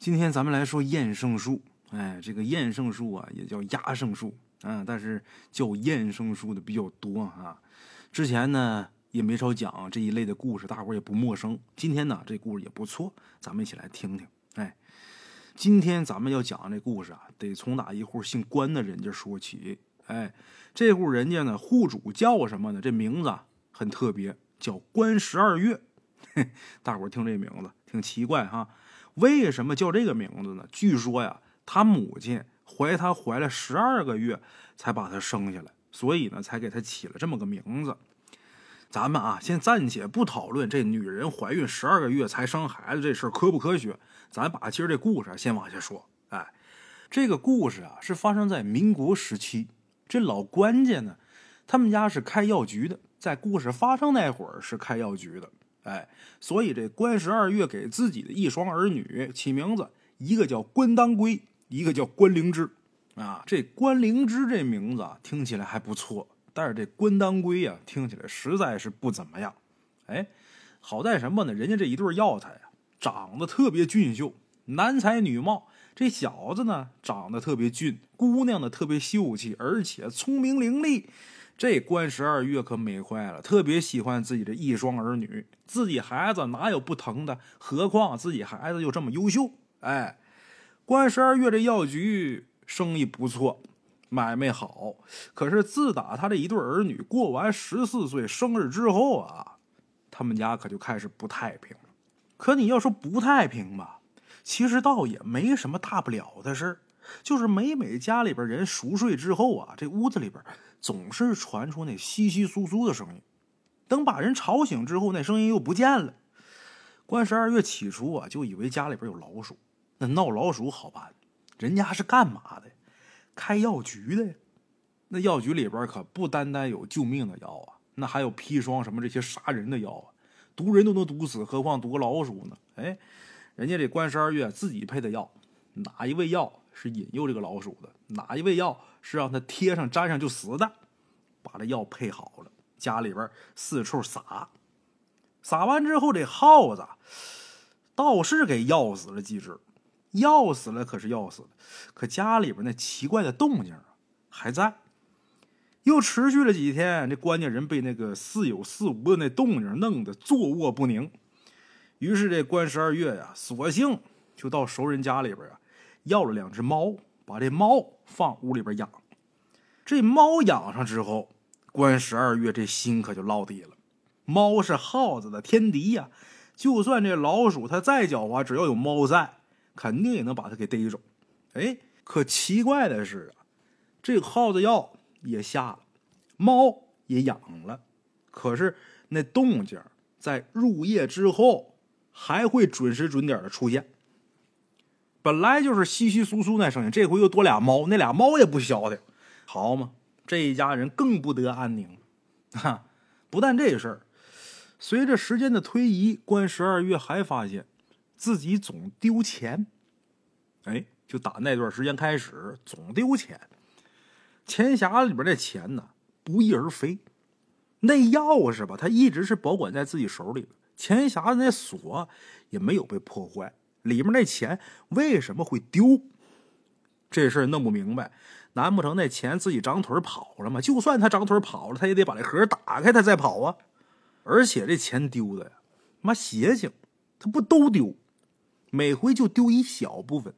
今天咱们来说厌胜术。哎，这个厌胜术啊，也叫压胜术啊，但是叫厌胜术的比较多啊。之前呢也没少讲这一类的故事，大伙也不陌生。今天呢这故事也不错，咱们一起来听听。哎，今天咱们要讲这故事啊，得从哪一户姓关的人家说起。哎，这户人家呢，户主叫什么呢？这名字很特别，叫关十二月。大伙听这名字挺奇怪哈，为什么叫这个名字呢？据说呀，他母亲怀他怀了十二个月才把他生下来，所以呢，才给他起了这么个名字。咱们啊，先暂且不讨论这女人怀孕十二个月才生孩子这事儿科不科学，咱把今儿这故事先往下说。哎，这个故事啊，是发生在民国时期。这老关家呢，他们家是开药局的，在故事发生那会儿是开药局的，哎，所以这关十二月给自己的一双儿女起名字，一个叫关当归，一个叫关灵芝，啊，这关灵芝这名字啊听起来还不错，但是这关当归呀听起来实在是不怎么样，哎，好在什么呢？人家这一对药材啊长得特别俊秀，男才女貌。这小子呢，长得特别俊，姑娘呢特别秀气，而且聪明伶俐。这关十二月可美坏了，特别喜欢自己的一双儿女。自己孩子哪有不疼的？何况自己孩子又这么优秀。哎，关十二月这药局生意不错，买卖好。可是自打他这一对儿女过完十四岁生日之后啊，他们家可就开始不太平了。可你要说不太平吧？其实倒也没什么大不了的事儿，就是每每家里边人熟睡之后啊，这屋子里边总是传出那窸窸窣窣的声音。等把人吵醒之后，那声音又不见了。关十二月起初啊，就以为家里边有老鼠。那闹老鼠好办，人家是干嘛的？开药局的呀。那药局里边可不单单有救命的药啊，那还有砒霜什么这些杀人的药啊，毒人都能毒死，何况毒个老鼠呢？哎。人家这关十二月自己配的药，哪一味药是引诱这个老鼠的？哪一味药是让它贴上粘上就死的？把这药配好了，家里边四处撒，撒完之后，这耗子倒是给药死了几只，药死了可是药死了，可家里边那奇怪的动静啊还在。又持续了几天，这关家人被那个似有似无的那动静弄得坐卧不宁。于是这关十二月呀，索性就到熟人家里边啊，要了两只猫，把这猫放屋里边养。这猫养上之后，关十二月这心可就落地了。猫是耗子的天敌呀，就算这老鼠它再狡猾，只要有猫在，肯定也能把它给逮着。哎，可奇怪的是啊，这耗子药也下了，猫也养了，可是那动静在入夜之后。还会准时准点的出现。本来就是稀稀疏疏那声音，这回又多俩猫，那俩猫也不消停，好嘛，这一家人更不得安宁。哈，不但这事儿，随着时间的推移，关十二月还发现自己总丢钱。哎，就打那段时间开始，总丢钱。钱匣子里边的钱呢，不翼而飞。那钥匙吧，他一直是保管在自己手里。钱匣子那锁也没有被破坏，里面那钱为什么会丢？这事儿弄不明白，难不成那钱自己长腿跑了吗？就算他长腿跑了，他也得把这盒打开，他再跑啊！而且这钱丢的呀，妈邪性，他不都丢，每回就丢一小部分。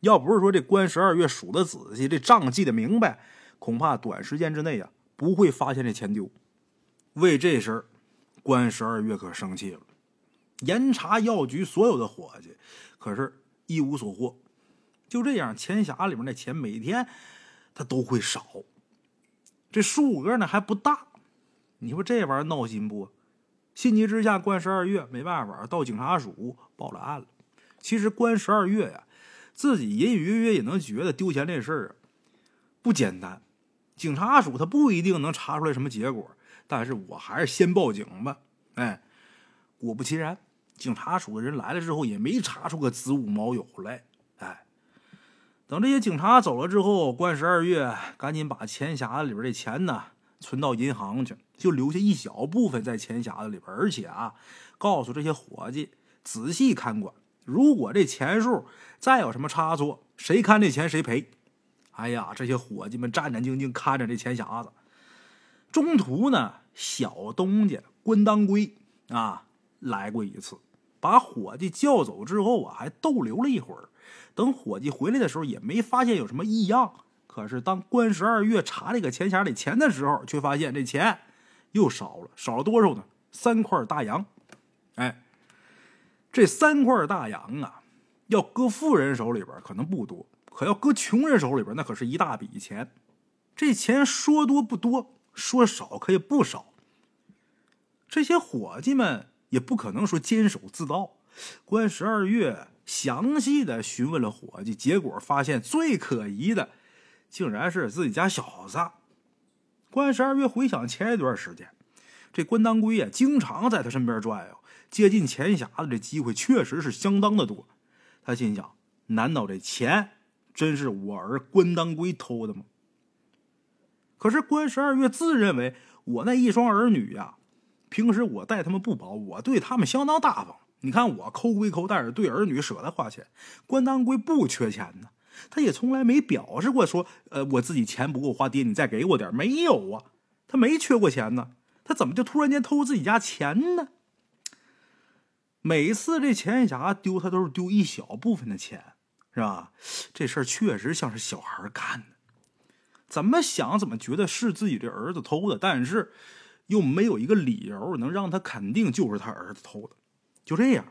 要不是说这关十二月数的仔细，这账记得明白，恐怕短时间之内呀不会发现这钱丢。为这事儿。关十二月可生气了，严查药局所有的伙计，可是一无所获。就这样，钱匣里面那钱每天他都会少，这数额呢还不大。你说这玩意儿闹心不？心急之下，关十二月没办法，到警察署报了案了。其实关十二月呀，自己隐隐约约也能觉得丢钱这事儿不简单。警察署他不一定能查出来什么结果。但是我还是先报警吧。哎，果不其然，警察署的人来了之后，也没查出个子午卯酉来。哎，等这些警察走了之后，关十二月赶紧把钱匣子里边的钱呢存到银行去，就留下一小部分在钱匣子里边，而且啊，告诉这些伙计仔细看管，如果这钱数再有什么差错，谁看这钱谁赔。哎呀，这些伙计们战战兢兢看着这钱匣子。中途呢，小东家关当归啊来过一次，把伙计叫走之后啊，还逗留了一会儿。等伙计回来的时候，也没发现有什么异样。可是当关十二月查这个钱匣里钱的时候，却发现这钱又少了，少了多少呢？三块大洋。哎，这三块大洋啊，要搁富人手里边可能不多，可要搁穷人手里边，那可是一大笔钱。这钱说多不多，说少可也不少。这些伙计们也不可能说监守自盗。关十二月详细的询问了伙计，结果发现最可疑的。竟然是自己家小子。关十二月回想前一段时间，这关当归呀，经常在他身边转悠，接近钱匣子的机会确实是相当的多。他心想：难道这钱真是我儿关当归偷的吗？可是关十二月自认为我那一双儿女呀，平时我待他们不薄，我对他们相当大方。你看我抠归抠，但是对儿女舍得花钱。关当归不缺钱呢。他也从来没表示过说，呃，我自己钱不够花，爹你再给我点没有啊？他没缺过钱呢，他怎么就突然间偷自己家钱呢？每次这钱匣丢，他都是丢一小部分的钱，是吧？这事儿确实像是小孩干的。怎么想怎么觉得是自己这儿子偷的，但是又没有一个理由能让他肯定就是他儿子偷的。就这样，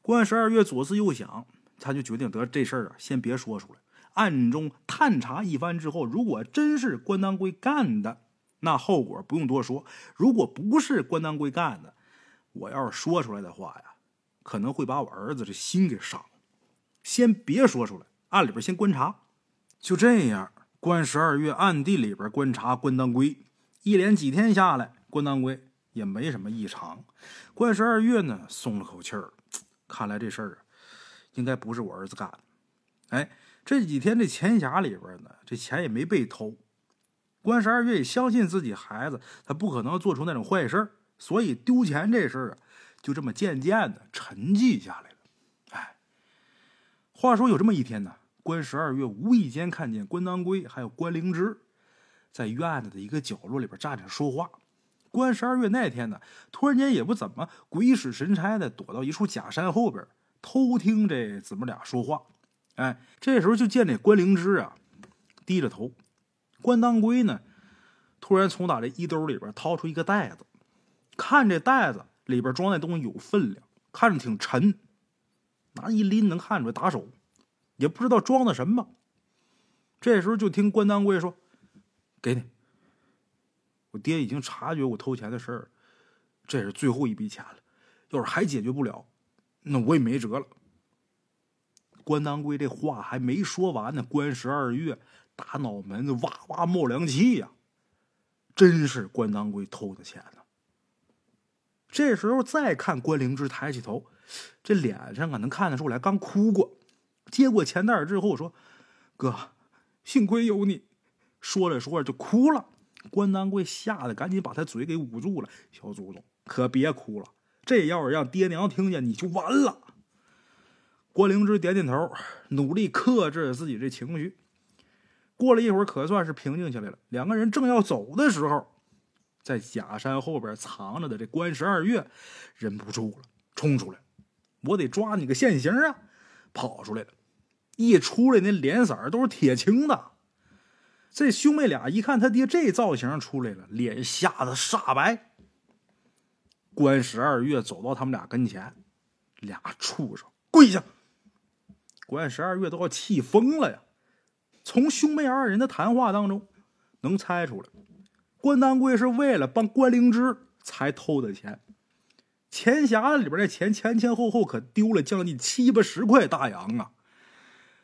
关十二月左思右想。他就决定得这事儿啊，先别说出来，暗中探查一番之后，如果真是关当归干的，那后果不用多说；如果不是关当归干的，我要是说出来的话呀，可能会把我儿子的心给伤。先别说出来，暗里边先观察。就这样，关十二月暗地里边观察关当归，一连几天下来，关当归也没什么异常。关十二月呢，松了口气儿，看来这事儿啊。应该不是我儿子干的，哎，这几天这钱匣里边呢，这钱也没被偷。关十二月也相信自己孩子，他不可能做出那种坏事所以丢钱这事儿啊，就这么渐渐的沉寂下来了。哎，话说有这么一天呢，关十二月无意间看见关当归还有关灵芝在院子的一个角落里边站着说话。关十二月那天呢，突然间也不怎么鬼使神差的躲到一处假山后边。偷听这姊妹俩说话，哎，这时候就见这关灵芝啊，低着头。关当归呢，突然从打这衣兜里边掏出一个袋子，看这袋子里边装的东西有分量，看着挺沉，拿一拎能看出来打手，也不知道装的什么。这时候就听关当归说：“给你，我爹已经察觉我偷钱的事儿，这是最后一笔钱了，要是还解决不了。”那我也没辙了。关当归这话还没说完呢，关十二月大脑门子哇哇冒凉气呀！真是关当归偷的钱呢。这时候再看关灵芝抬起头，这脸上啊能看得出来刚哭过。接过钱袋之后说：“哥，幸亏有你。”说着说着就哭了。关丹贵吓得赶紧把他嘴给捂住了：“小祖宗，可别哭了。”这要是让爹娘听见，你就完了。关灵芝点点头，努力克制自己这情绪。过了一会儿，可算是平静下来了。两个人正要走的时候，在假山后边藏着的这关十二月忍不住了，冲出来：“我得抓你个现行啊！”跑出来了，一出来那脸色都是铁青的。这兄妹俩一看他爹这造型出来了，脸吓得煞白。关十二月走到他们俩跟前，俩畜生跪下！关十二月都要气疯了呀！从兄妹二人的谈话当中，能猜出来，关当归是为了帮关灵芝才偷的钱。钱匣子里边的钱前前后后可丢了将近七八十块大洋啊！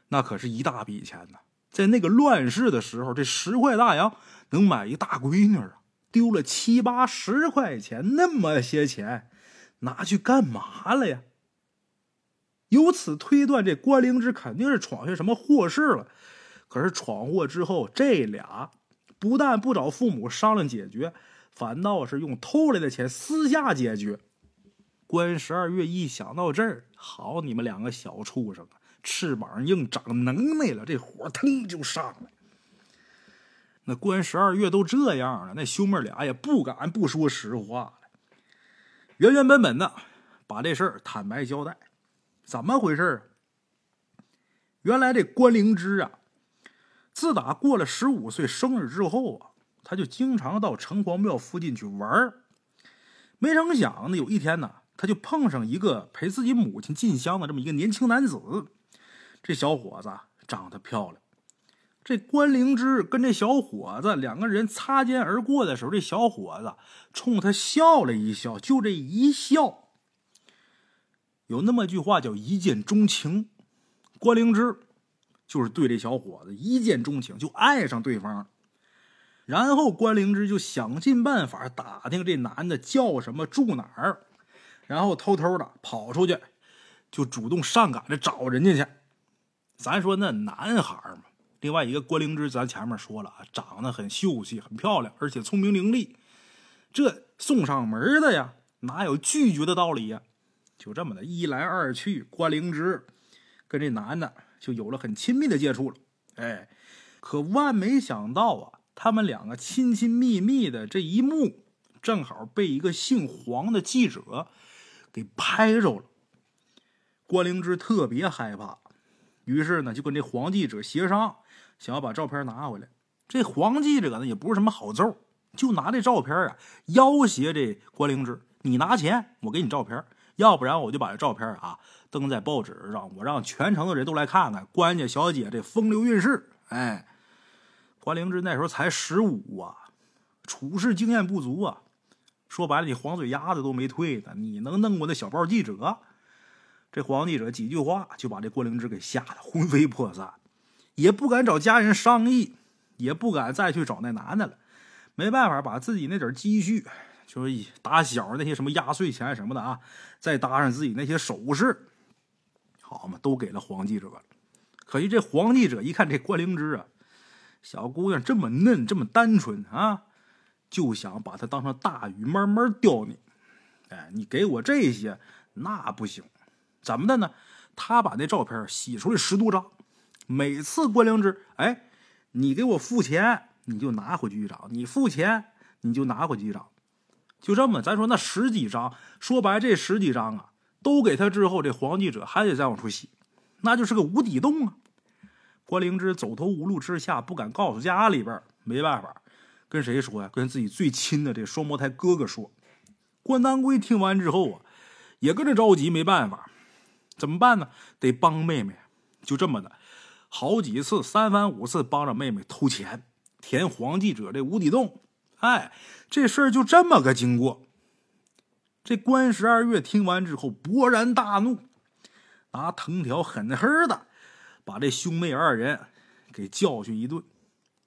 那可是一大笔钱呢，在那个乱世的时候，这十块大洋能买一大闺女啊！丢了七八十块钱，那么些钱，拿去干嘛了呀？由此推断，这关灵芝肯定是闯下什么祸事了。可是闯祸之后，这俩不但不找父母商量解决，反倒是用偷来的钱私下解决。关十二月一想到这儿，好，你们两个小畜生啊，翅膀硬，长能耐了，这火腾就上来。那关十二月都这样了，那兄妹俩也不敢不说实话了，原原本本的把这事儿坦白交代。怎么回事原来这关灵芝啊，自打过了十五岁生日之后啊，他就经常到城隍庙附近去玩没成想呢，有一天呢，他就碰上一个陪自己母亲进香的这么一个年轻男子。这小伙子长得漂亮。这关灵芝跟这小伙子两个人擦肩而过的时候，这小伙子冲他笑了一笑，就这一笑，有那么句话叫一见钟情。关灵芝就是对这小伙子一见钟情，就爱上对方。然后关灵芝就想尽办法打听这男的叫什么，住哪儿，然后偷偷的跑出去，就主动上赶着找人家去。咱说那男孩嘛。另外一个关灵芝，咱前面说了啊，长得很秀气，很漂亮，而且聪明伶俐。这送上门的呀，哪有拒绝的道理呀？就这么的一来二去，关灵芝跟这男的就有了很亲密的接触了。哎，可万没想到啊，他们两个亲亲密密的这一幕，正好被一个姓黄的记者给拍着了。关灵芝特别害怕，于是呢，就跟这黄记者协商。想要把照片拿回来，这黄记者呢也不是什么好揍，就拿这照片啊要挟这关灵芝：“你拿钱，我给你照片，要不然我就把这照片啊登在报纸上，我让全城的人都来看看关家小姐这风流韵事。”哎，关灵芝那时候才十五啊，处事经验不足啊，说白了，你黄嘴丫子都没退呢，你能弄过那小报记者？这黄记者几句话就把这关灵芝给吓得魂飞魄散。也不敢找家人商议，也不敢再去找那男的了。没办法，把自己那点积蓄，就是打小那些什么压岁钱什么的啊，再搭上自己那些首饰，好嘛，都给了黄记者了。可惜这黄记者一看这关灵芝啊，小姑娘这么嫩，这么单纯啊，就想把她当成大鱼慢慢钓你。哎，你给我这些那不行，怎么的呢？他把那照片洗出来十多张。每次关灵芝，哎，你给我付钱，你就拿回去一张；你付钱，你就拿回去一张。就这么，咱说那十几张，说白这十几张啊，都给他之后，这黄记者还得再往出洗，那就是个无底洞啊。关灵芝走投无路之下，不敢告诉家里边，没办法，跟谁说呀？跟自己最亲的这双胞胎哥哥说。关当归听完之后啊，也跟着着急，没办法，怎么办呢？得帮妹妹，就这么的。好几次，三番五次帮着妹妹偷钱，填黄记者这无底洞。哎，这事儿就这么个经过。这关十二月听完之后勃然大怒，拿藤条狠狠的把这兄妹二人给教训一顿，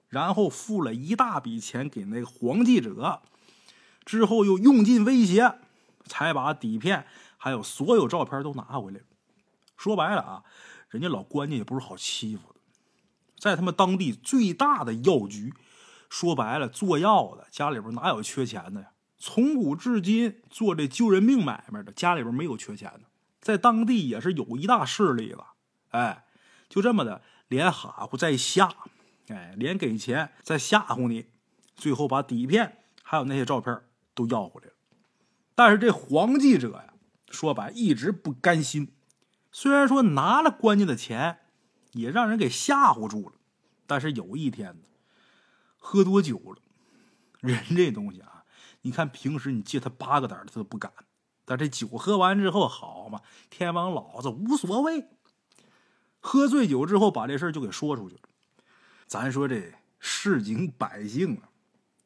然后付了一大笔钱给那个黄记者，之后又用尽威胁，才把底片还有所有照片都拿回来。说白了啊。人家老关家也不是好欺负的，在他们当地最大的药局，说白了做药的家里边哪有缺钱的呀？从古至今做这救人命买卖的家里边没有缺钱的，在当地也是有一大势力了。哎，就这么的，连哈呼再吓，哎，连给钱再吓唬你，最后把底片还有那些照片都要回来了。但是这黄记者呀，说白一直不甘心。虽然说拿了关家的钱，也让人给吓唬住了，但是有一天，喝多酒了，人这东西啊，你看平时你借他八个胆他都不敢，但这酒喝完之后，好嘛，天王老子无所谓。喝醉酒之后，把这事就给说出去了。咱说这市井百姓啊，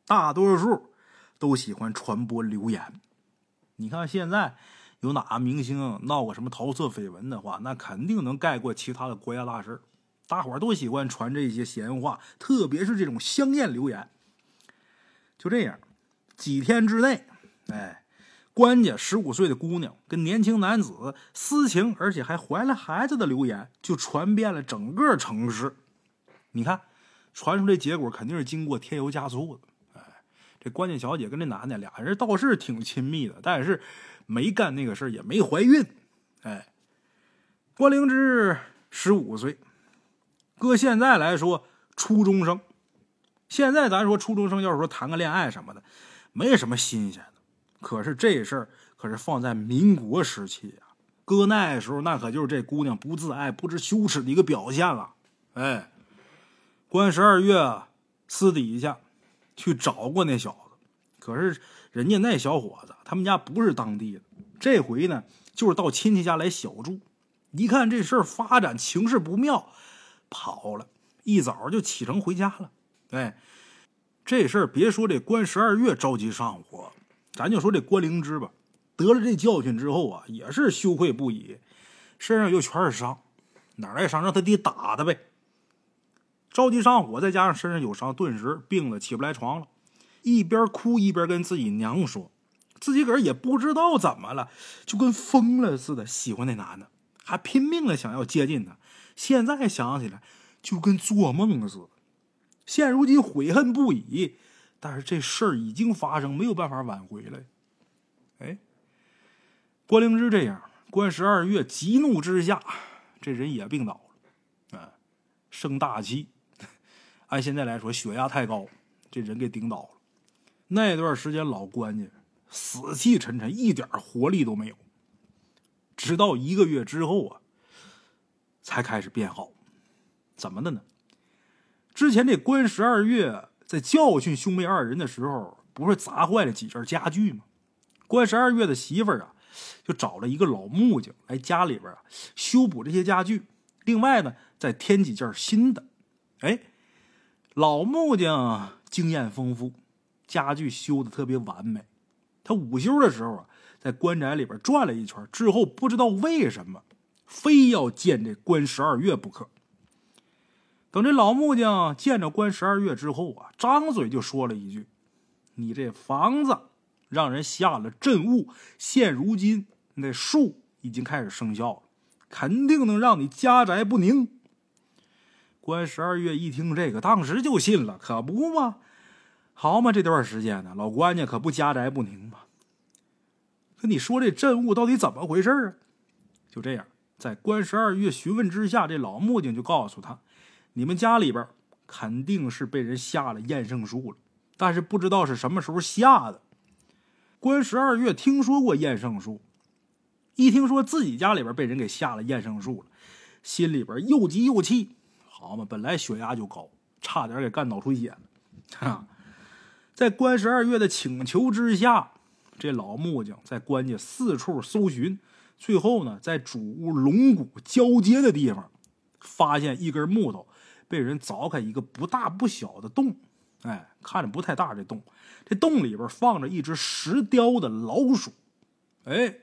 大多数都喜欢传播流言。你看现在。有哪个明星闹过什么桃色绯闻的话，那肯定能盖过其他的国家大事大伙儿都喜欢传这些闲话，特别是这种香艳流言。就这样，几天之内，哎，关家十五岁的姑娘跟年轻男子私情，而且还怀了孩子的流言，就传遍了整个城市。你看，传出这结果肯定是经过添油加醋的。哎，这关家小姐跟这男的俩人倒是挺亲密的，但是。没干那个事儿，也没怀孕，哎，关灵芝十五岁，搁现在来说，初中生。现在咱说初中生，要是说谈个恋爱什么的，没什么新鲜的。可是这事儿可是放在民国时期啊，搁那时候那可就是这姑娘不自爱、不知羞耻的一个表现了。哎，关十二月私底下去找过那小子，可是人家那小伙子他们家不是当地的，这回呢就是到亲戚家来小住。一看这事儿发展情势不妙，跑了一早就启程回家了。哎，这事儿别说这关十二月着急上火，咱就说这关灵芝吧，得了这教训之后啊，也是羞愧不已，身上又全是伤，哪来伤让他爹打他呗。着急上火，再加上身上有伤，顿时病了，起不来床了。一边哭一边跟自己娘说，自己个儿也不知道怎么了，就跟疯了似的喜欢那男的，还拼命的想要接近他。现在想起来，就跟做梦似的。现如今悔恨不已，但是这事儿已经发生，没有办法挽回了。哎，关灵芝这样，关十二月急怒之下，这人也病倒了，啊，生大气。按现在来说，血压太高，这人给顶倒了。那段时间，老关家死气沉沉，一点活力都没有。直到一个月之后啊，才开始变好。怎么的呢？之前这关十二月在教训兄妹二人的时候，不是砸坏了几件家具吗？关十二月的媳妇儿啊，就找了一个老木匠来家里边啊修补这些家具，另外呢再添几件新的。哎，老木匠经验丰富，家具修的特别完美。他午休的时候啊，在关宅里边转了一圈之后，不知道为什么非要见这关十二月不可。等这老木匠见着关十二月之后啊，张嘴就说了一句：“你这房子让人下了镇物，现如今那术已经开始生效了，肯定能让你家宅不宁。”关十二月一听这个，当时就信了，可不嘛？好嘛，这段时间呢，老关家可不家宅不宁嘛？可你说这镇物到底怎么回事啊？就这样，在关十二月询问之下，这老木匠就告诉他。你们家里边肯定是被人下了验圣术了，但是不知道是什么时候下的。关十二月听说过验圣术，一听说自己家里边被人给下了验圣术了，心里边又急又气。好嘛，本来血压就高，差点给干脑出血了。哈，在关十二月的请求之下，这老木匠在关家四处搜寻，最后呢，在主屋龙骨交接的地方，发现一根木头。被人凿开一个不大不小的洞，哎，看着不太大。这洞，这洞里边放着一只石雕的老鼠，哎，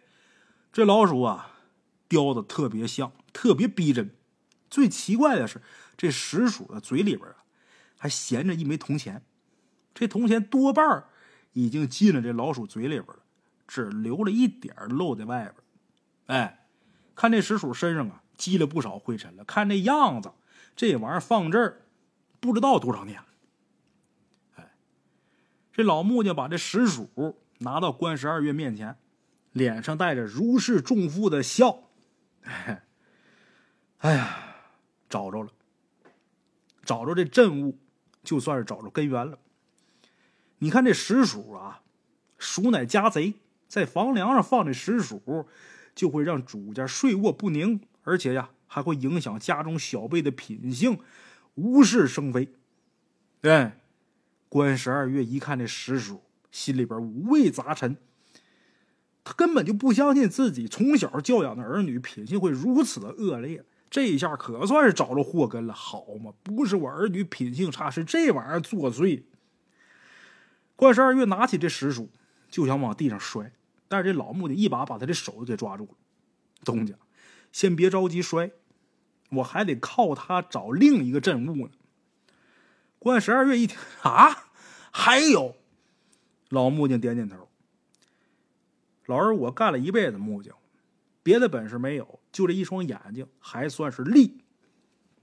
这老鼠啊，雕的特别像，特别逼真。最奇怪的是，这石鼠的嘴里边啊，还衔着一枚铜钱。这铜钱多半已经进了这老鼠嘴里边了，只留了一点露在外边。哎，看这石鼠身上啊，积了不少灰尘了。看这样子。这玩意儿放这儿，不知道多少年了。哎，这老木匠把这石鼠拿到关十二月面前，脸上带着如释重负的笑。哎，哎呀，找着了，找着这镇物，就算是找着根源了。你看这石鼠啊，鼠乃家贼，在房梁上放这石鼠，就会让主家睡卧不宁，而且呀。还会影响家中小辈的品性，无事生非。哎，关十二月一看这石鼠，心里边五味杂陈。他根本就不相信自己从小教养的儿女品性会如此的恶劣。这一下可算是找着祸根了。好嘛，不是我儿女品性差，是这玩意儿作祟。关十二月拿起这石鼠，就想往地上摔，但是这老木匠一把把他的手给抓住了。东家。先别着急摔，我还得靠他找另一个镇物呢。关十二月一听啊，还有，老木匠点点头。老二，我干了一辈子木匠，别的本事没有，就这一双眼睛还算是利。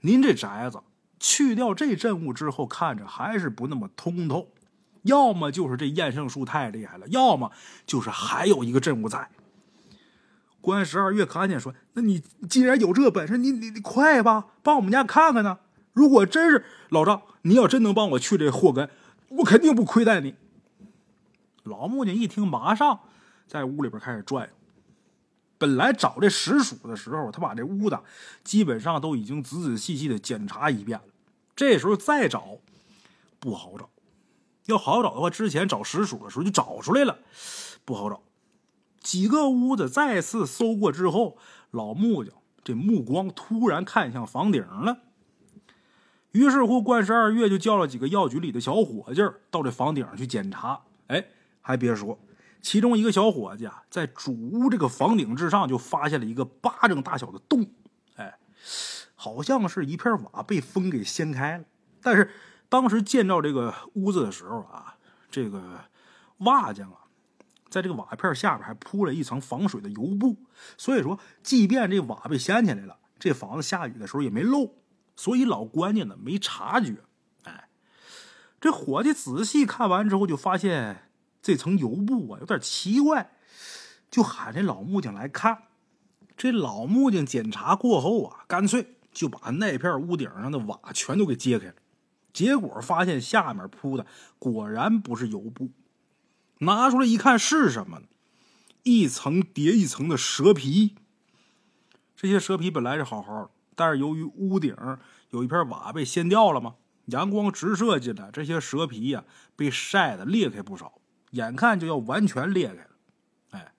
您这宅子去掉这镇物之后，看着还是不那么通透。要么就是这验圣术太厉害了，要么就是还有一个镇物在。关十二月看见说：“那你既然有这本事，你你你快吧，帮我们家看看呢。如果真是老赵，你要真能帮我去这祸根，我肯定不亏待你。”老木匠一听，马上在屋里边开始转悠。本来找这石鼠的时候，他把这屋子基本上都已经仔仔细细的检查一遍了。这时候再找不好找，要好找的话，之前找石鼠的时候就找出来了，不好找。几个屋子再次搜过之后，老木匠这目光突然看向房顶了。于是乎，关十二月就叫了几个药局里的小伙计到这房顶去检查。哎，还别说。其中一个小伙计啊，在主屋这个房顶之上就发现了一个巴掌大小的洞，哎，好像是一片瓦被风给掀开了。但是当时建造这个屋子的时候啊，这个瓦匠啊，在这个瓦片下边还铺了一层防水的油布，所以说，即便这瓦被掀起来了，这房子下雨的时候也没漏，所以老关家呢没察觉。哎，这伙计仔细看完之后就发现。这层油布啊，有点奇怪，就喊这老木匠来看。这老木匠检查过后啊，干脆就把那片屋顶上的瓦全都给揭开了。结果发现下面铺的果然不是油布，拿出来一看是什么？一层叠一层的蛇皮。这些蛇皮本来是好好的，但是由于屋顶有一片瓦被掀掉了嘛，阳光直射进来，这些蛇皮呀被晒得裂开不少。眼看就要完全裂开了，哎，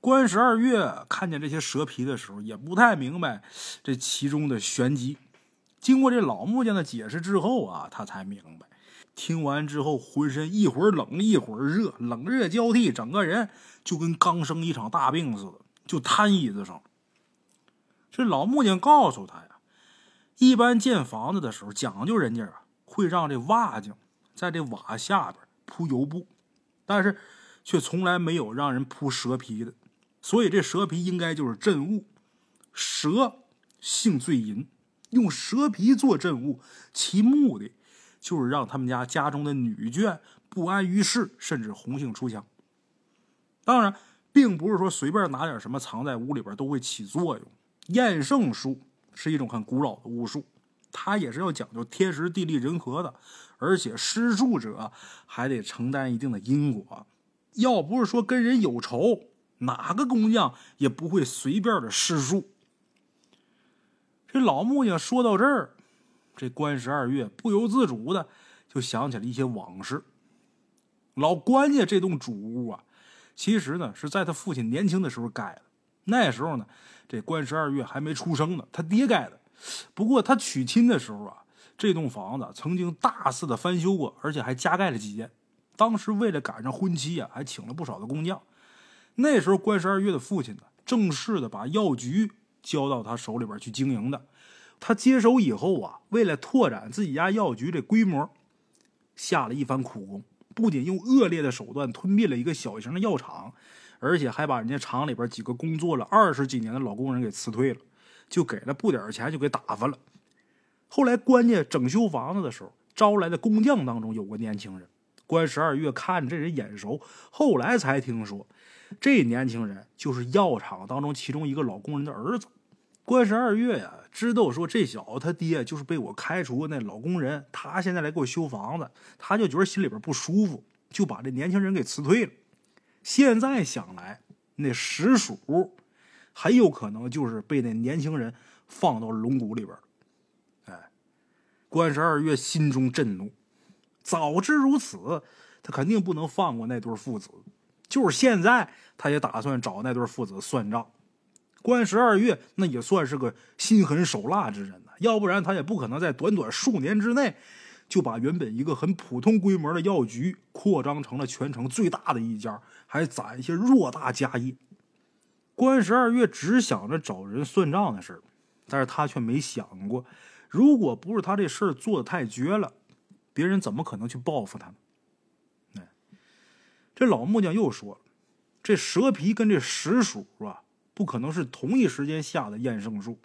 关十二月看见这些蛇皮的时候，也不太明白这其中的玄机。经过这老木匠的解释之后啊，他才明白。听完之后，浑身一会儿冷一会儿热，冷热交替，整个人就跟刚生一场大病似的，就瘫椅子上。这老木匠告诉他呀，一般建房子的时候讲究，人家啊会让这瓦匠在这瓦下边铺油布。但是，却从来没有让人铺蛇皮的，所以这蛇皮应该就是镇物。蛇性最淫，用蛇皮做镇物，其目的就是让他们家家中的女眷不安于世，甚至红杏出墙。当然，并不是说随便拿点什么藏在屋里边都会起作用。厌胜术是一种很古老的巫术，它也是要讲究天时地利人和的。而且施术者还得承担一定的因果，要不是说跟人有仇，哪个工匠也不会随便的施术。这老木匠说到这儿，这关十二月不由自主的就想起了一些往事。老关家这栋主屋啊，其实呢是在他父亲年轻的时候盖的，那时候呢，这关十二月还没出生呢，他爹盖的。不过他娶亲的时候啊。这栋房子曾经大肆的翻修过，而且还加盖了几间。当时为了赶上婚期啊，还请了不少的工匠。那时候关十二月的父亲呢，正式的把药局交到他手里边去经营的。他接手以后啊，为了拓展自己家药局这规模，下了一番苦功。不仅用恶劣的手段吞并了一个小型的药厂，而且还把人家厂里边几个工作了二十几年的老工人给辞退了，就给了不点钱就给打发了。后来，关家整修房子的时候，招来的工匠当中有个年轻人。关十二月看这人眼熟，后来才听说，这年轻人就是药厂当中其中一个老工人的儿子。关十二月呀，知道说这小子他爹就是被我开除那老工人，他现在来给我修房子，他就觉得心里边不舒服，就把这年轻人给辞退了。现在想来，那石鼠很有可能就是被那年轻人放到龙骨里边。哎关十二月心中震怒，早知如此，他肯定不能放过那对父子。就是现在，他也打算找那对父子算账。关十二月那也算是个心狠手辣之人呐，要不然他也不可能在短短数年之内，就把原本一个很普通规模的药局扩张成了全城最大的一家，还攒一些偌大家业。关十二月只想着找人算账的事，但是他却没想过。如果不是他这事儿做的太绝了，别人怎么可能去报复他呢？这老木匠又说了，这蛇皮跟这石鼠啊，不可能是同一时间下的验圣术，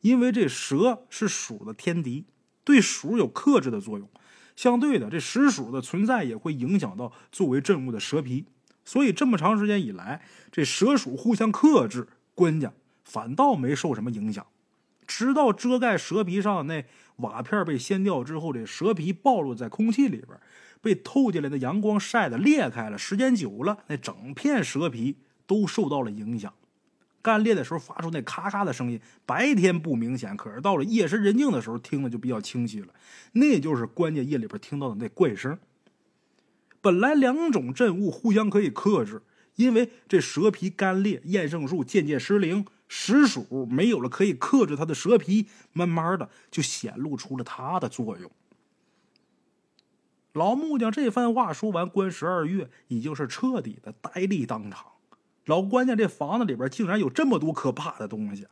因为这蛇是鼠的天敌，对鼠有克制的作用。相对的，这石鼠的存在也会影响到作为镇物的蛇皮，所以这么长时间以来，这蛇鼠互相克制，官家反倒没受什么影响。直到遮盖蛇皮上的那瓦片被掀掉之后，这蛇皮暴露在空气里边，被透进来的阳光晒得裂开了。时间久了，那整片蛇皮都受到了影响。干裂的时候发出那咔咔的声音，白天不明显，可是到了夜深人静的时候，听的就比较清晰了。那就是关键夜里边听到的那怪声。本来两种阵物互相可以克制，因为这蛇皮干裂，厌胜术渐渐失灵，石鼠没有了可以克制它的蛇皮，慢慢的就显露出了它的作用。老木匠这番话说完，关十二月已经是彻底的呆立当场。老关家这房子里边竟然有这么多可怕的东西！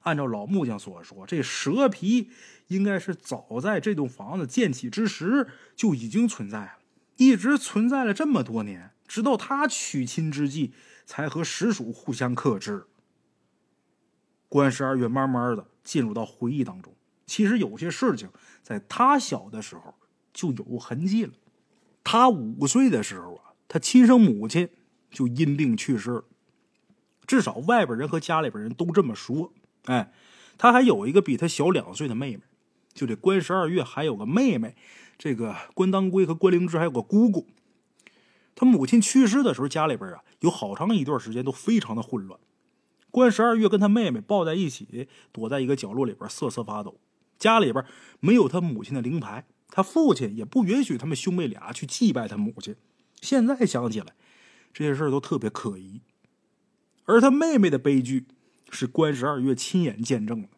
按照老木匠所说，这蛇皮应该是早在这栋房子建起之时就已经存在了，一直存在了这么多年，直到他娶亲之际才和石鼠互相克制。关十二月慢慢的进入到回忆当中，其实有些事情在他小的时候就有痕迹了。他五岁的时候啊，他亲生母亲。就因病去世了，至少外边人和家里边人都这么说。哎，他还有一个比他小两岁的妹妹，就这关十二月还有个妹妹，这个关当归和关灵芝还有个姑姑。他母亲去世的时候，家里边啊有好长一段时间都非常的混乱。关十二月跟他妹妹抱在一起，躲在一个角落里边瑟瑟发抖。家里边没有他母亲的灵牌，他父亲也不允许他们兄妹俩去祭拜他母亲。现在想起来。这些事儿都特别可疑，而他妹妹的悲剧是关十二月亲眼见证的。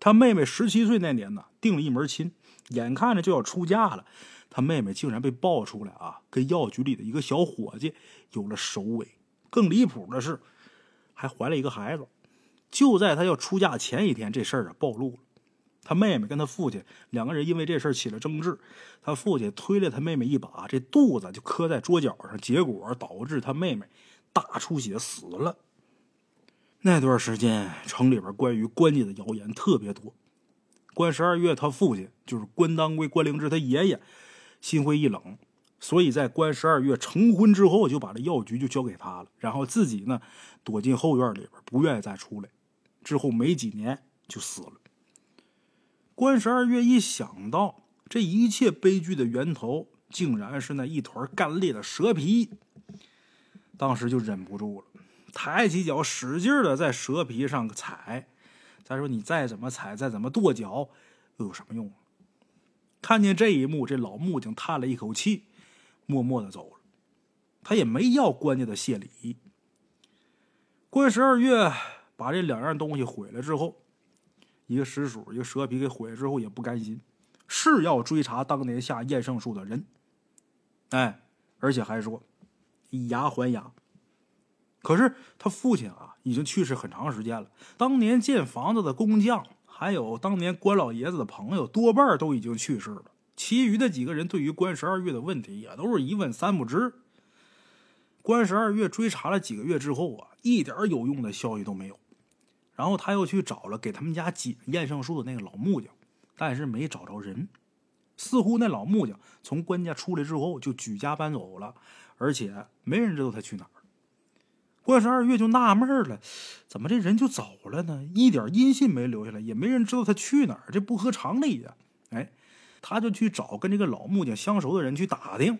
他妹妹十七岁那年呢，定了一门亲，眼看着就要出嫁了，他妹妹竟然被爆出来啊，跟药局里的一个小伙计有了首尾。更离谱的是，还怀了一个孩子。就在他要出嫁前一天，这事儿啊暴露了。他妹妹跟他父亲两个人因为这事起了争执，他父亲推了他妹妹一把，这肚子就磕在桌角上，结果导致他妹妹大出血死了。那段时间城里边关于关家的谣言特别多，关十二月他父亲就是关当归、关灵芝他爷爷，心灰意冷，所以在关十二月成婚之后就把这药局就交给他了，然后自己呢躲进后院里边，不愿意再出来。之后没几年就死了。关十二月一想到这一切悲剧的源头竟然是那一团干裂的蛇皮，当时就忍不住了，抬起脚使劲的在蛇皮上踩。再说你再怎么踩，再怎么跺脚，又有什么用？看见这一幕，这老木匠叹了一口气，默默的走了。他也没要关家的谢礼。关十二月把这两样东西毁了之后。一个石鼠，一个蛇皮给毁了之后也不甘心，是要追查当年下验圣术的人。哎，而且还说以牙还牙。可是他父亲啊，已经去世很长时间了。当年建房子的工匠，还有当年关老爷子的朋友，多半都已经去世了。其余的几个人对于关十二月的问题，也都是一问三不知。关十二月追查了几个月之后啊，一点有用的消息都没有。然后他又去找了给他们家解验圣术的那个老木匠，但是没找着人。似乎那老木匠从关家出来之后就举家搬走了，而且没人知道他去哪儿。关十二月就纳闷了，怎么这人就走了呢？一点音信没留下来，也没人知道他去哪儿，这不合常理呀！哎，他就去找跟这个老木匠相熟的人去打听，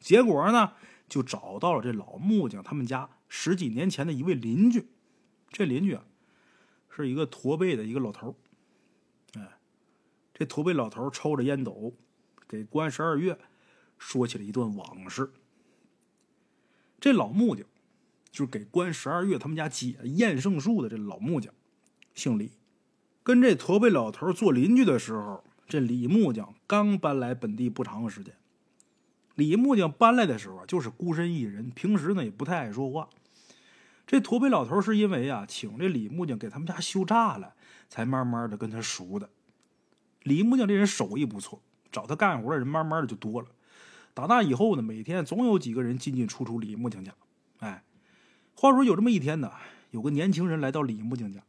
结果呢，就找到了这老木匠他们家十几年前的一位邻居。这邻居啊。是一个驼背的一个老头哎，这驼背老头抽着烟斗，给关十二月说起了一段往事。这老木匠就是给关十二月他们家解验圣术的这老木匠，姓李，跟这驼背老头做邻居的时候，这李木匠刚搬来本地不长时间。李木匠搬来的时候啊，就是孤身一人，平时呢也不太爱说话。这驼背老头是因为啊，请这李木匠给他们家修栅栏，才慢慢的跟他熟的。李木匠这人手艺不错，找他干活的人慢慢的就多了。打那以后呢，每天总有几个人进进出出李木匠家。哎，话说有这么一天呢，有个年轻人来到李木匠家，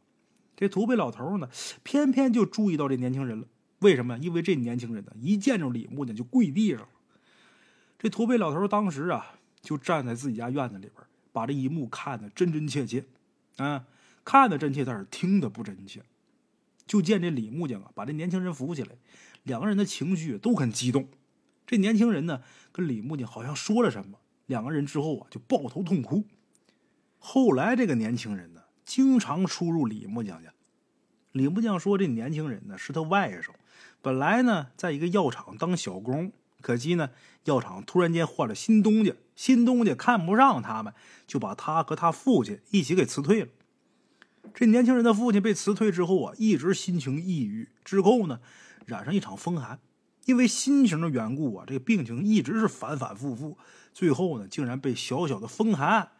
这驼背老头呢，偏偏就注意到这年轻人了。为什么？因为这年轻人呢，一见着李木匠就跪地上了。这驼背老头当时啊，就站在自己家院子里边。把这一幕看得真真切切，啊，看得真切，但是听得不真切。就见这李木匠啊，把这年轻人扶起来，两个人的情绪都很激动。这年轻人呢，跟李木匠好像说了什么，两个人之后啊，就抱头痛哭。后来这个年轻人呢，经常出入李木匠家。李木匠说，这年轻人呢是他外甥，本来呢在一个药厂当小工，可惜呢药厂突然间换了新东家，新东家看不上他们，就把他和他父亲一起给辞退了。这年轻人的父亲被辞退之后啊，一直心情抑郁，之后呢染上一场风寒，因为心情的缘故啊，这个病情一直是反反复复，最后呢竟然被小小的风寒。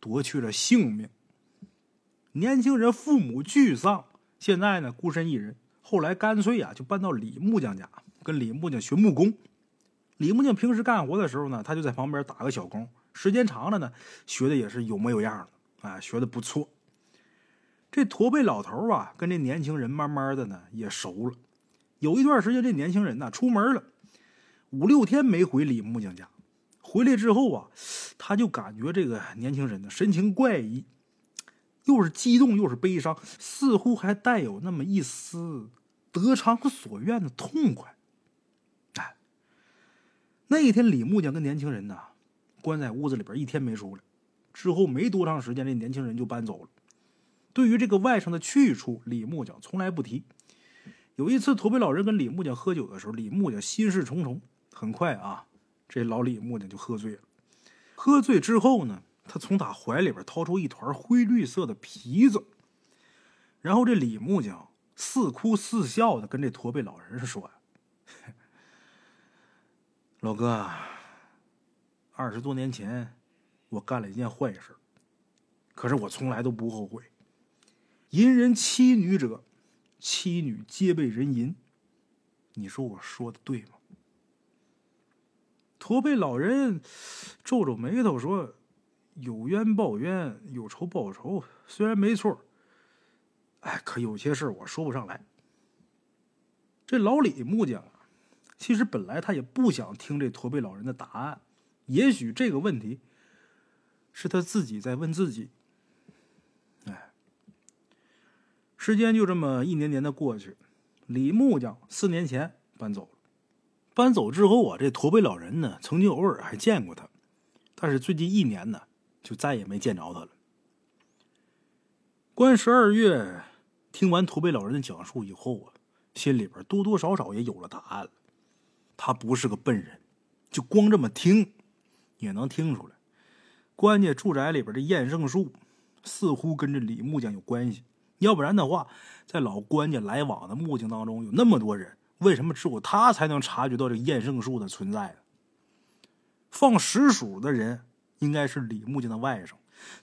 夺去了性命。年轻人父母俱丧，现在呢孤身一人。后来干脆呀就搬到李木匠家，跟李木匠学木工。李木匠平时干活的时候呢，他就在旁边打个小工。时间长了呢，学的也是有模有样的，哎，学的不错。这驼背老头啊，跟这年轻人慢慢的呢也熟了。有一段时间，这年轻人呢出门了，五六天没回李木匠家。回来之后啊，他就感觉这个年轻人呢神情怪异，又是激动又是悲伤，似乎还带有那么一丝得偿所愿的痛快。那一天李木匠跟年轻人呢关在屋子里边一天没出来，之后没多长时间，这年轻人就搬走了。对于这个外甥的去处，李木匠从来不提。有一次，驼背老人跟李木匠喝酒的时候，李木匠心事重重，很快啊。这老李木匠就喝醉了，喝醉之后呢，他从他怀里边掏出一团灰绿色的皮子，然后这李木匠似哭似笑的跟这驼背老人说：“老哥，二十多年前我干了一件坏事，可是我从来都不后悔。淫人妻女者，妻女皆被人淫。你说我说的对吗？”驼背老人皱皱眉头说：“有冤报冤，有仇报仇，虽然没错，哎，可有些事我说不上来。”这老李木匠，其实本来他也不想听这驼背老人的答案，也许这个问题是他自己在问自己。哎，时间就这么一年年的过去，李木匠四年前搬走了。搬走之后啊，这驼背老人呢，曾经偶尔还见过他，但是最近一年呢，就再也没见着他了。关十二月听完驼背老人的讲述以后啊，心里边多多少少也有了答案了。他不是个笨人，就光这么听，也能听出来，关家住宅里边的验圣树似乎跟这李木匠有关系。要不然的话，在老关家来往的木匠当中，有那么多人。为什么只有他才能察觉到这个验圣术的存在？放石鼠的人应该是李木匠的外甥，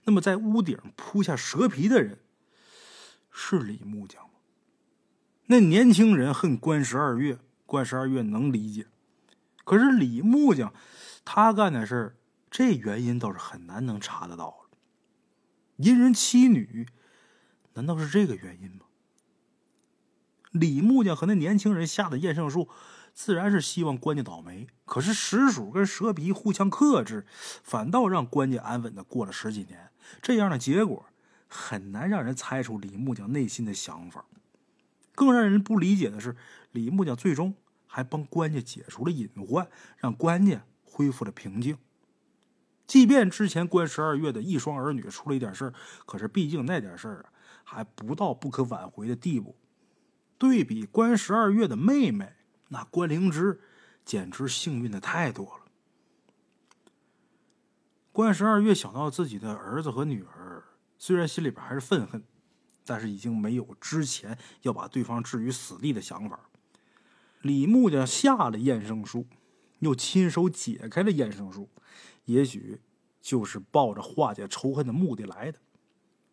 那么在屋顶铺下蛇皮的人是李木匠吗？那年轻人恨关十二月，关十二月能理解，可是李木匠他干的事儿，这原因倒是很难能查得到了。淫人妻女，难道是这个原因吗？李木匠和那年轻人下的验圣术，自然是希望关家倒霉。可是石鼠跟蛇皮互相克制，反倒让关家安稳的过了十几年。这样的结果很难让人猜出李木匠内心的想法。更让人不理解的是，李木匠最终还帮关家解除了隐患，让关家恢复了平静。即便之前关十二月的一双儿女出了一点事儿，可是毕竟那点事儿啊，还不到不可挽回的地步。对比关十二月的妹妹，那关灵芝简直幸运的太多了。关十二月想到自己的儿子和女儿，虽然心里边还是愤恨，但是已经没有之前要把对方置于死地的想法。李木匠下了验生书，又亲手解开了验生书，也许就是抱着化解仇恨的目的来的。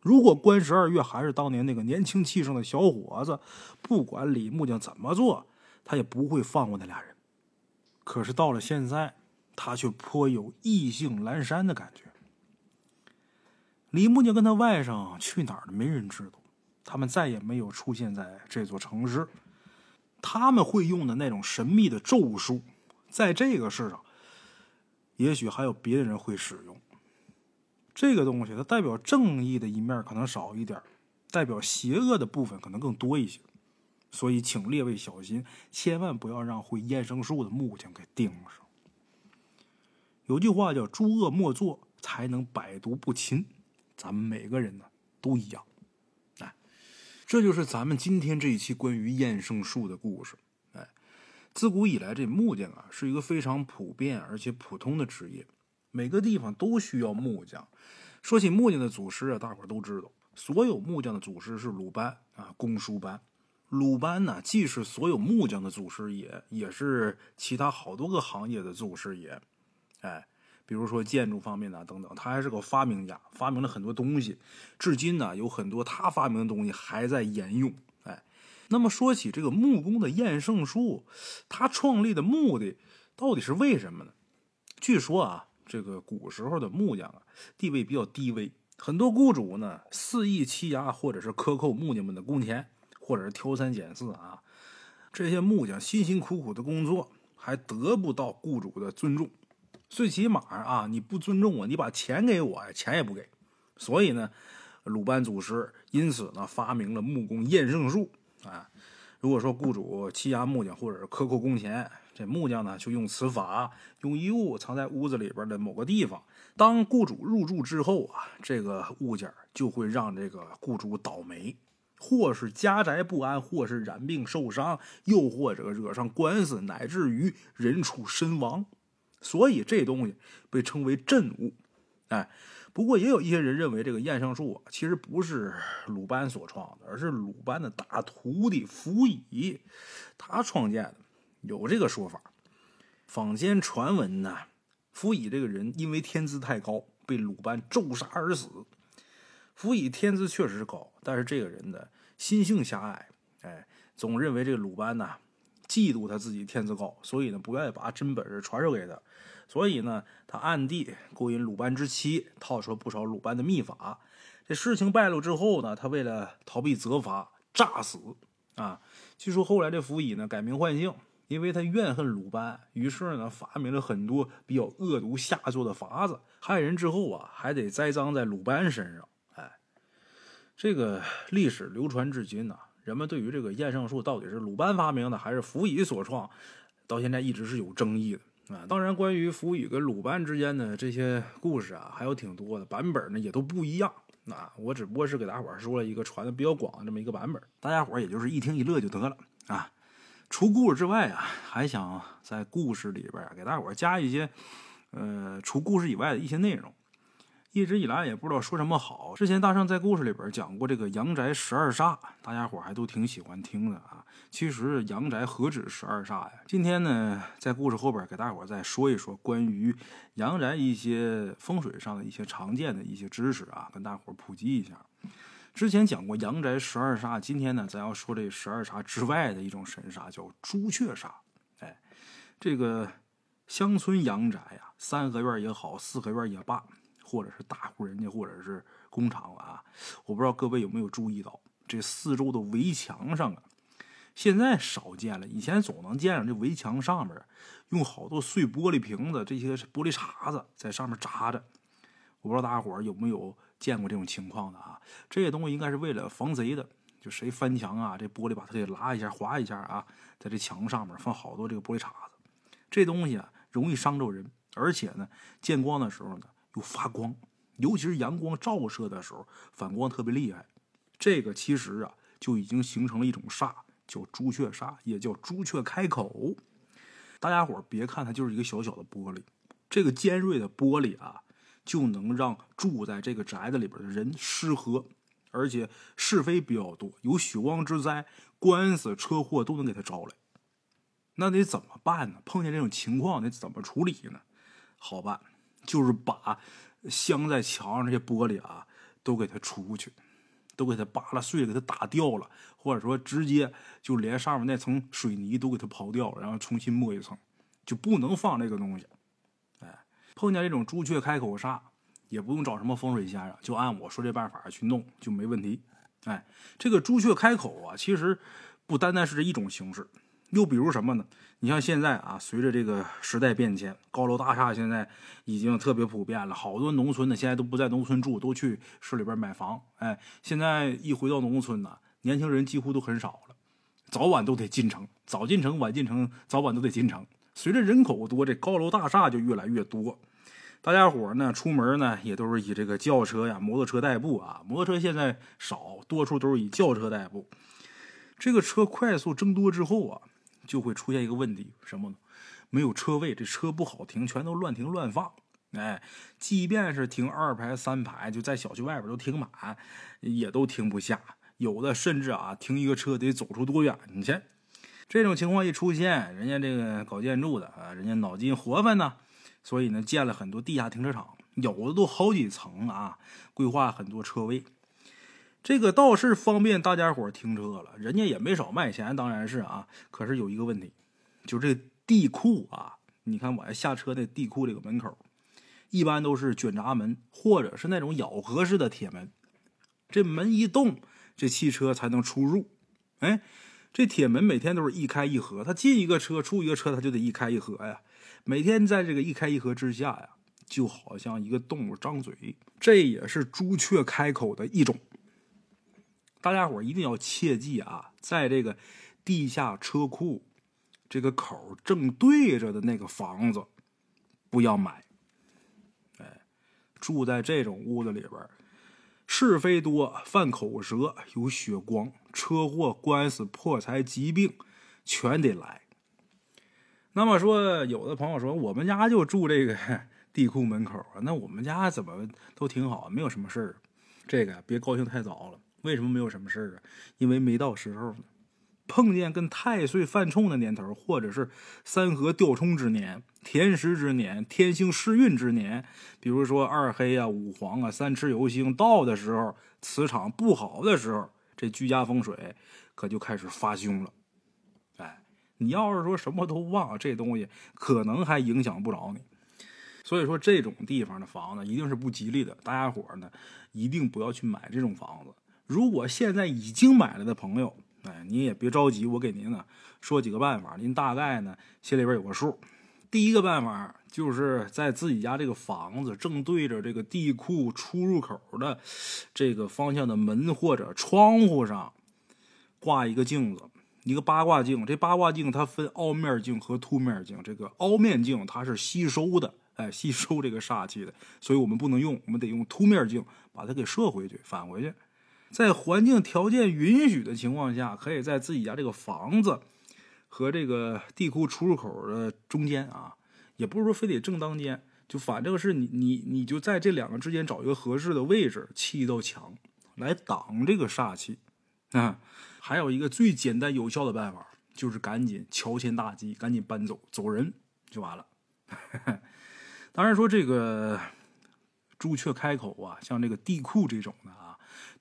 如果关十二月还是当年那个年轻气盛的小伙子，不管李木匠怎么做，他也不会放过那俩人。可是到了现在，他却颇有意兴阑珊的感觉。李木匠跟他外甥去哪儿了？没人知道。他们再也没有出现在这座城市。他们会用的那种神秘的咒术，在这个世上，也许还有别的人会使用。这个东西它代表正义的一面可能少一点，代表邪恶的部分可能更多一些。所以，请列位小心，千万不要让会验生术的木匠给盯上。有句话叫“诸恶莫作，才能百毒不侵”，咱们每个人呢都一样。这就是咱们今天这一期关于验圣术的故事。哎，自古以来，这木匠啊是一个非常普遍而且普通的职业，每个地方都需要木匠。说起木匠的祖师啊，大伙儿都知道，所有木匠的祖师是鲁班啊，公输班。鲁班呢，既是所有木匠的祖师爷，也是其他好多个行业的祖师爷。哎，比如说建筑方面呢，等等，他还是个发明家，发明了很多东西。至今呢，有很多他发明的东西还在沿用。哎，那么说起这个木工的验圣术，他创立的目的到底是为什么呢？据说啊，这个古时候的木匠啊，地位比较低微，很多雇主呢肆意欺压或者是克扣木匠们的工钱，或者是挑三拣四啊。这些木匠辛辛苦苦的工作，还得不到雇主的尊重。最起码啊，你不尊重我，你把钱给我，钱也不给。所以呢，鲁班祖师因此呢发明了木工验圣术啊。如果说雇主欺压木匠或者是克扣工钱，这木匠呢就用此法，用衣物藏在屋子里边的某个地方。当雇主入住之后啊，这个物件就会让这个雇主倒霉，或是家宅不安，或是染病受伤，又或者惹上官司，乃至于人畜身亡。所以这东西被称为镇物，哎，不过也有一些人认为这个验圣术啊，其实不是鲁班所创的，而是鲁班的大徒弟溥仪他创建的，有这个说法。坊间传闻呢，溥仪这个人因为天资太高，被鲁班咒杀而死。溥仪天资确实高，但是这个人呢，心性狭隘，哎，总认为这个鲁班呢。嫉妒他自己天资高，所以呢不愿意把真本事传授给他，所以呢他暗地勾引鲁班之妻，套出了不少鲁班的秘法。这事情败露之后呢，他为了逃避责罚，诈死啊。据说后来这溥仪呢改名换姓，因为他怨恨鲁班，于是呢发明了很多比较恶毒下作的法子，害人之后啊还得栽赃在鲁班身上。哎，这个历史流传至今呢。人们对于这个验圣术到底是鲁班发明的还是溥仪所创，到现在一直是有争议的啊。当然，关于溥仪跟鲁班之间的这些故事啊，还有挺多的版本呢，也都不一样啊。我只不过是给大伙说了一个传的比较广的这么一个版本，大家伙也就是一听一乐就得了啊。除故事之外啊，还想在故事里边给大伙加一些呃除故事以外的一些内容。一直以来也不知道说什么好。之前大圣在故事里边讲过这个阳宅十二煞，大家伙还都挺喜欢听的啊。其实阳宅何止十二煞呀？今天呢，在故事后边给大伙再说一说关于阳宅一些风水上的一些常见的一些知识啊，跟大伙普及一下。之前讲过阳宅十二煞，今天呢，咱要说这十二煞之外的一种神煞，叫朱雀煞。哎，这个乡村阳宅呀，三合院也好，四合院也罢。或者是大户人家，或者是工厂啊，我不知道各位有没有注意到，这四周的围墙上啊，现在少见了。以前总能见着这围墙上面用好多碎玻璃瓶子、这些玻璃碴子在上面扎着。我不知道大家伙有没有见过这种情况的啊？这些东西应该是为了防贼的，就谁翻墙啊，这玻璃把它给拉一下、划一下啊，在这墙上面放好多这个玻璃碴子。这东西啊，容易伤着人，而且呢，见光的时候呢。又发光，尤其是阳光照射的时候，反光特别厉害。这个其实啊，就已经形成了一种煞，叫朱雀煞，也叫朱雀开口。大家伙别看它就是一个小小的玻璃，这个尖锐的玻璃啊，就能让住在这个宅子里边的人失和，而且是非比较多，有血光之灾、官司、车祸都能给他招来。那得怎么办呢？碰见这种情况得怎么处理呢？好办。就是把镶在墙上这些玻璃啊，都给它出去，都给它扒拉碎了，给它打掉了，或者说直接就连上面那层水泥都给它刨掉，然后重新抹一层，就不能放这个东西。哎，碰见这种朱雀开口煞，也不用找什么风水先生，就按我说这办法去弄就没问题。哎，这个朱雀开口啊，其实不单单是这一种形式，又比如什么呢？你像现在啊，随着这个时代变迁，高楼大厦现在已经特别普遍了。好多农村的现在都不在农村住，都去市里边买房。哎，现在一回到农村呢，年轻人几乎都很少了，早晚都得进城，早进城晚进城，早晚都得进城。随着人口多，这高楼大厦就越来越多。大家伙呢，出门呢也都是以这个轿车呀、摩托车代步啊。摩托车现在少，多数都是以轿车代步。这个车快速增多之后啊。就会出现一个问题，什么呢？没有车位，这车不好停，全都乱停乱放。哎，即便是停二排、三排，就在小区外边都停满，也都停不下。有的甚至啊，停一个车得走出多远去。这种情况一出现，人家这个搞建筑的啊，人家脑筋活泛呢，所以呢，建了很多地下停车场，有的都好几层啊，规划很多车位。这个倒是方便大家伙停车了，人家也没少卖钱，当然是啊。可是有一个问题，就这地库啊，你看我下车那地库这个门口，一般都是卷闸门或者是那种咬合式的铁门，这门一动，这汽车才能出入。哎，这铁门每天都是一开一合，他进一个车出一个车，他就得一开一合呀。每天在这个一开一合之下呀，就好像一个动物张嘴，这也是朱雀开口的一种。大家伙一定要切记啊，在这个地下车库这个口正对着的那个房子，不要买。哎，住在这种屋子里边，是非多，犯口舌，有血光、车祸、官司、破财、疾病，全得来。那么说，有的朋友说，我们家就住这个 地库门口啊，那我们家怎么都挺好，没有什么事儿。这个别高兴太早了。为什么没有什么事儿啊？因为没到时候呢。碰见跟太岁犯冲的年头，或者是三合吊冲之年、天时之年、天星失运之年，比如说二黑啊、五黄啊、三赤游星到的时候，磁场不好的时候，这居家风水可就开始发凶了。哎，你要是说什么都忘，这东西可能还影响不着你。所以说，这种地方的房子一定是不吉利的。大家伙呢，一定不要去买这种房子。如果现在已经买了的朋友，哎，你也别着急，我给您呢说几个办法，您大概呢心里边有个数。第一个办法就是在自己家这个房子正对着这个地库出入口的这个方向的门或者窗户上挂一个镜子，一个八卦镜。这八卦镜它分凹面镜和凸面镜，这个凹面镜它是吸收的，哎，吸收这个煞气的，所以我们不能用，我们得用凸面镜把它给射回去，返回去。在环境条件允许的情况下，可以在自己家这个房子和这个地库出入口的中间啊，也不是说非得正当间，就反正是你你你就在这两个之间找一个合适的位置，砌一道墙来挡这个煞气啊。还有一个最简单有效的办法，就是赶紧乔迁大吉，赶紧搬走走人就完了。当然说这个朱雀开口啊，像这个地库这种的啊。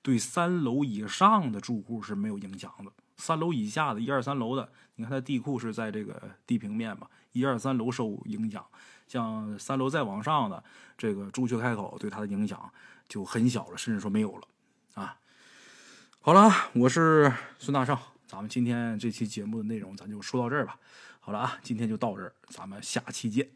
对三楼以上的住户是没有影响的，三楼以下的一二三楼的，你看它地库是在这个地平面嘛，一二三楼受影响，像三楼再往上的这个朱雀开口对它的影响就很小了，甚至说没有了啊。好了，我是孙大圣，咱们今天这期节目的内容咱就说到这儿吧。好了啊，今天就到这儿，咱们下期见。